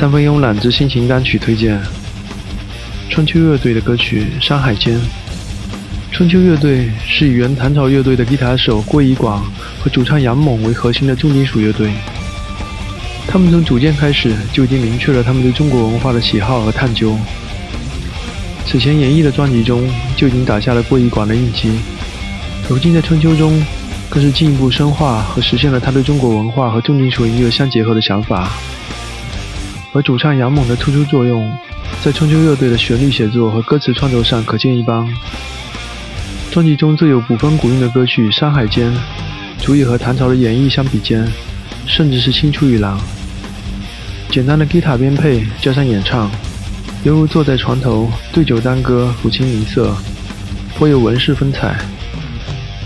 三分慵懒之心情单曲推荐：春秋乐队的歌曲《山海间》。春秋乐队是以原唐朝乐队的吉他手郭怡广和主唱杨猛为核心的重金属乐队。他们从组建开始就已经明确了他们对中国文化的喜好和探究。此前演绎的专辑中就已经打下了郭怡广的印记，如今在春秋中更是进一步深化和实现了他对中国文化和重金属音乐相结合的想法。而主唱杨猛的突出作用，在春秋乐队的旋律写作和歌词创作上可见一斑。专辑中最有古风古韵的歌曲《山海间》，足以和唐朝的演绎相比肩，甚至是青出于蓝。简单的吉他编配加上演唱，犹如坐在床头对酒当歌，抚琴吟色，颇有文士风采。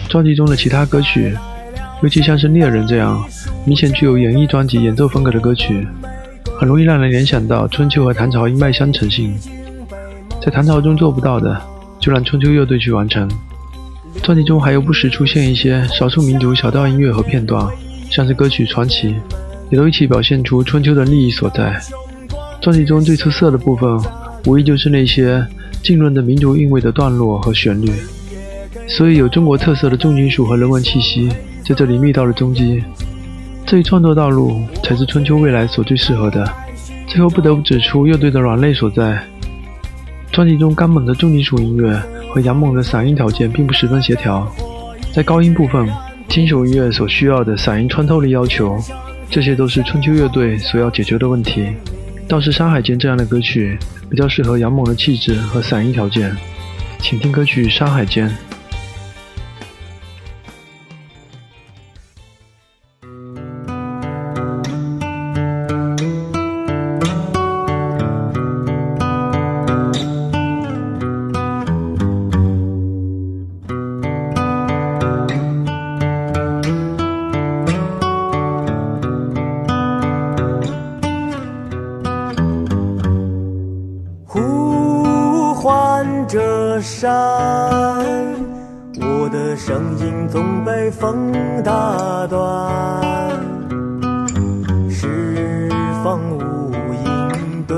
专辑中的其他歌曲，尤其像是《猎人》这样明显具有演绎专辑演奏风格的歌曲，很容易让人联想到春秋和唐朝一脉相承性。在唐朝中做不到的，就让春秋乐队去完成。专辑中还有不时出现一些少数民族小调音乐和片段，像是歌曲《传奇》，也都一起表现出春秋的利益所在。专辑中最出色的部分，无疑就是那些浸润的民族韵味的段落和旋律，所以有中国特色的重金属和人文气息在这里觅到了踪迹。这一创作道路才是春秋未来所最适合的。最后不得不指出乐队的软肋所在，专辑中刚猛的重金属音乐。和杨猛的嗓音条件并不十分协调，在高音部分，金属音乐所需要的嗓音穿透力要求，这些都是春秋乐队所要解决的问题。倒是《山海间》这样的歌曲比较适合杨猛的气质和嗓音条件，请听歌曲《山海间》。山，我的声音总被风打断，十方无应对，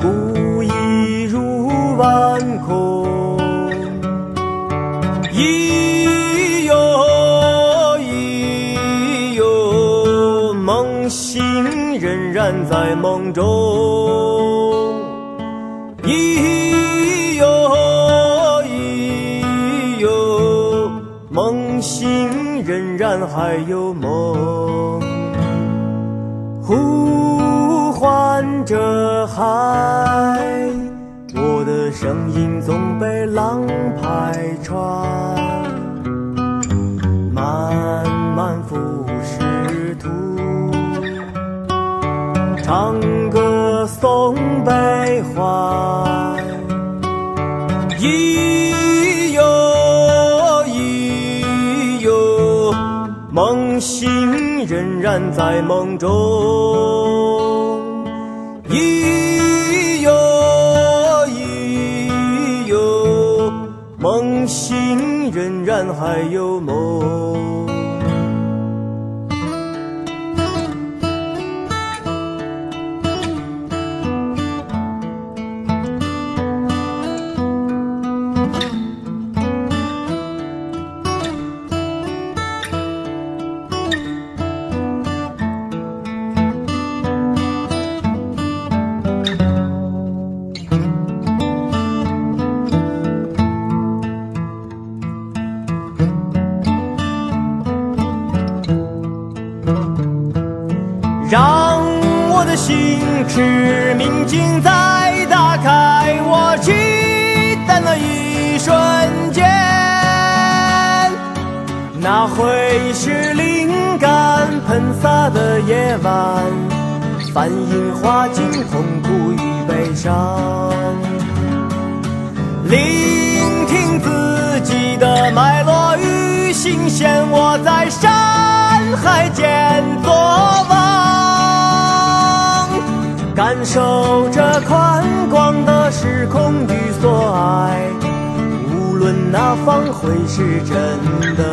孤意入万空。咿哟咿哟，梦醒仍然在梦中。咿哟咿哟，梦醒仍然还有梦，呼唤着海，我的声音总被浪拍穿，漫漫浮世图，唱歌颂悲欢。咿哟咿哟，梦醒仍然在梦中。咿哟咿哟，梦醒仍然还有梦。让我的心驰明镜再打开，我期待那一瞬间，那会是灵感喷洒的夜晚，繁影化尽痛苦与悲伤，聆听自己的脉络与心弦，我在山海间感受着宽广的时空与所爱，无论哪方会是真的。